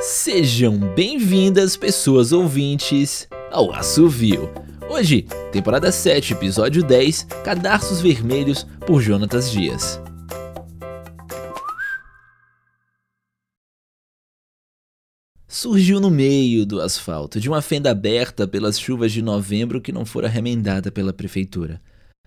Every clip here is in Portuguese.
Sejam bem-vindas, pessoas ouvintes, ao Assovio. Hoje, temporada 7, episódio 10, Cadarços Vermelhos, por Jonatas Dias. Surgiu no meio do asfalto, de uma fenda aberta pelas chuvas de novembro que não fora remendada pela prefeitura.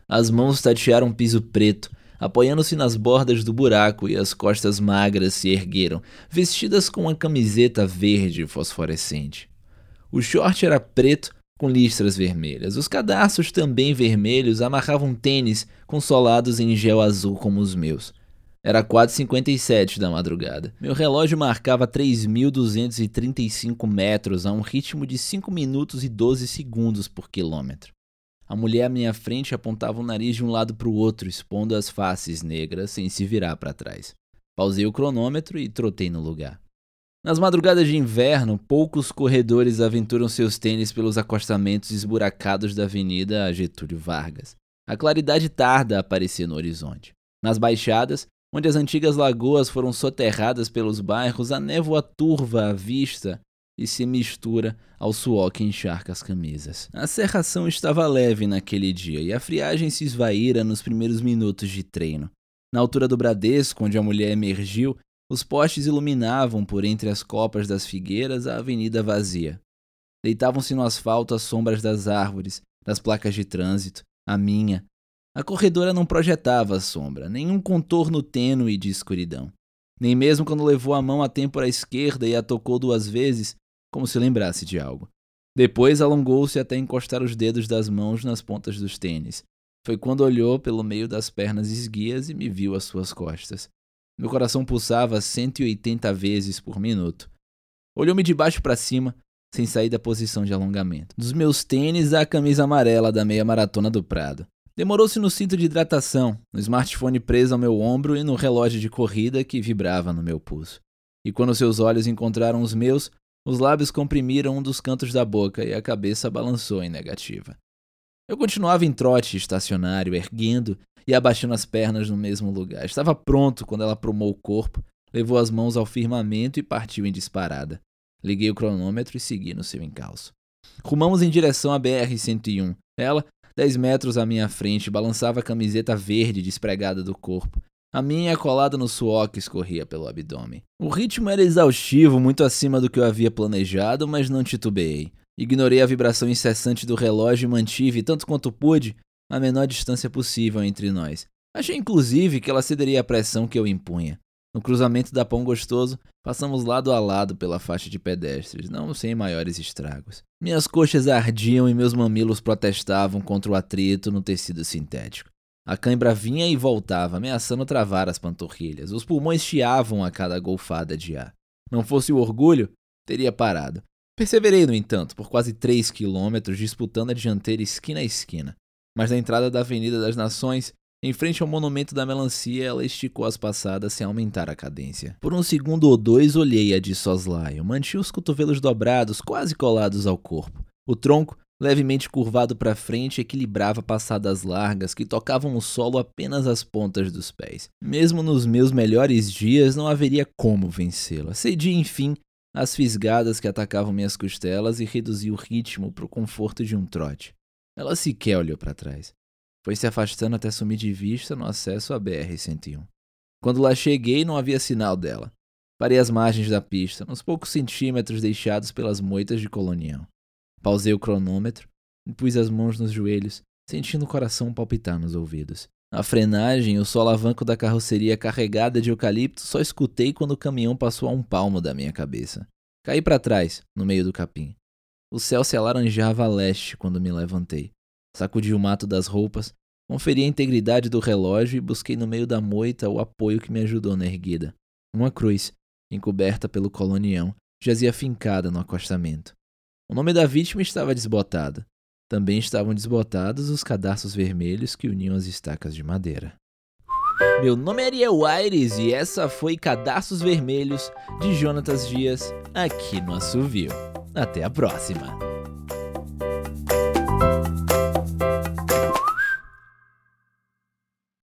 As mãos tatearam um piso preto, apoiando-se nas bordas do buraco e as costas magras se ergueram, vestidas com uma camiseta verde fosforescente. O short era preto com listras vermelhas. Os cadarços também vermelhos amarravam tênis consolados em gel azul como os meus. Era 4h57 da madrugada. Meu relógio marcava 3.235 metros a um ritmo de 5 minutos e 12 segundos por quilômetro. A mulher à minha frente apontava o nariz de um lado para o outro, expondo as faces negras sem se virar para trás. Pausei o cronômetro e trotei no lugar. Nas madrugadas de inverno, poucos corredores aventuram seus tênis pelos acostamentos esburacados da Avenida Getúlio Vargas. A claridade tarda a aparecer no horizonte. Nas baixadas, onde as antigas lagoas foram soterradas pelos bairros, a névoa turva a vista e se mistura ao suor que encharca as camisas. A serração estava leve naquele dia e a friagem se esvaíra nos primeiros minutos de treino. Na altura do Bradesco, onde a mulher emergiu, os postes iluminavam por entre as copas das figueiras a avenida vazia. Deitavam-se no asfalto as sombras das árvores, das placas de trânsito, a minha. A corredora não projetava sombra, nenhum contorno tênue de escuridão. Nem mesmo quando levou a mão à têmpora esquerda e a tocou duas vezes, como se lembrasse de algo. Depois alongou-se até encostar os dedos das mãos nas pontas dos tênis. Foi quando olhou pelo meio das pernas esguias e me viu às suas costas. Meu coração pulsava 180 vezes por minuto. Olhou-me de baixo para cima, sem sair da posição de alongamento. Dos meus tênis à camisa amarela da meia maratona do Prado. Demorou-se no cinto de hidratação, no smartphone preso ao meu ombro e no relógio de corrida que vibrava no meu pulso. E quando seus olhos encontraram os meus, os lábios comprimiram um dos cantos da boca e a cabeça balançou em negativa. Eu continuava em trote estacionário, erguendo e abaixando as pernas no mesmo lugar. Estava pronto quando ela promou o corpo, levou as mãos ao firmamento e partiu em disparada. Liguei o cronômetro e segui no seu encalço. Rumamos em direção à BR-101. Ela, dez metros à minha frente, balançava a camiseta verde despregada do corpo. A minha colada no suor que escorria pelo abdômen. O ritmo era exaustivo, muito acima do que eu havia planejado, mas não titubeei. Ignorei a vibração incessante do relógio e mantive, tanto quanto pude, a menor distância possível entre nós. Achei inclusive que ela cederia à pressão que eu impunha. No cruzamento da Pão Gostoso, passamos lado a lado pela faixa de pedestres, não sem maiores estragos. Minhas coxas ardiam e meus mamilos protestavam contra o atrito no tecido sintético. A cãibra vinha e voltava, ameaçando travar as panturrilhas. Os pulmões chiavam a cada golfada de ar. Não fosse o orgulho, teria parado. Perseverei, no entanto, por quase três quilômetros, disputando a dianteira esquina a esquina. Mas na entrada da Avenida das Nações, em frente ao monumento da melancia, ela esticou as passadas sem aumentar a cadência. Por um segundo ou dois, olhei a de soslaio. Mantinha os cotovelos dobrados, quase colados ao corpo. O tronco levemente curvado para frente, equilibrava passadas largas que tocavam o solo apenas as pontas dos pés. Mesmo nos meus melhores dias, não haveria como vencê-la. Cedi, enfim, às fisgadas que atacavam minhas costelas e reduzi o ritmo para o conforto de um trote. Ela sequer olhou para trás. Foi se afastando até sumir de vista no acesso à BR-101. Quando lá cheguei, não havia sinal dela. Parei às margens da pista, nos poucos centímetros deixados pelas moitas de colonial. Pausei o cronômetro e pus as mãos nos joelhos, sentindo o coração palpitar nos ouvidos. A frenagem, o solavanco da carroceria carregada de eucalipto, só escutei quando o caminhão passou a um palmo da minha cabeça. Caí para trás, no meio do capim. O céu se alaranjava a leste quando me levantei. Sacudi o mato das roupas, conferi a integridade do relógio e busquei no meio da moita o apoio que me ajudou na erguida. Uma cruz, encoberta pelo colonião, jazia fincada no acostamento. O nome da vítima estava desbotado. Também estavam desbotados os cadarços vermelhos que uniam as estacas de madeira. Meu nome é Ariel Aires e essa foi Cadarços Vermelhos de Jonatas Dias aqui no Assovio. Até a próxima!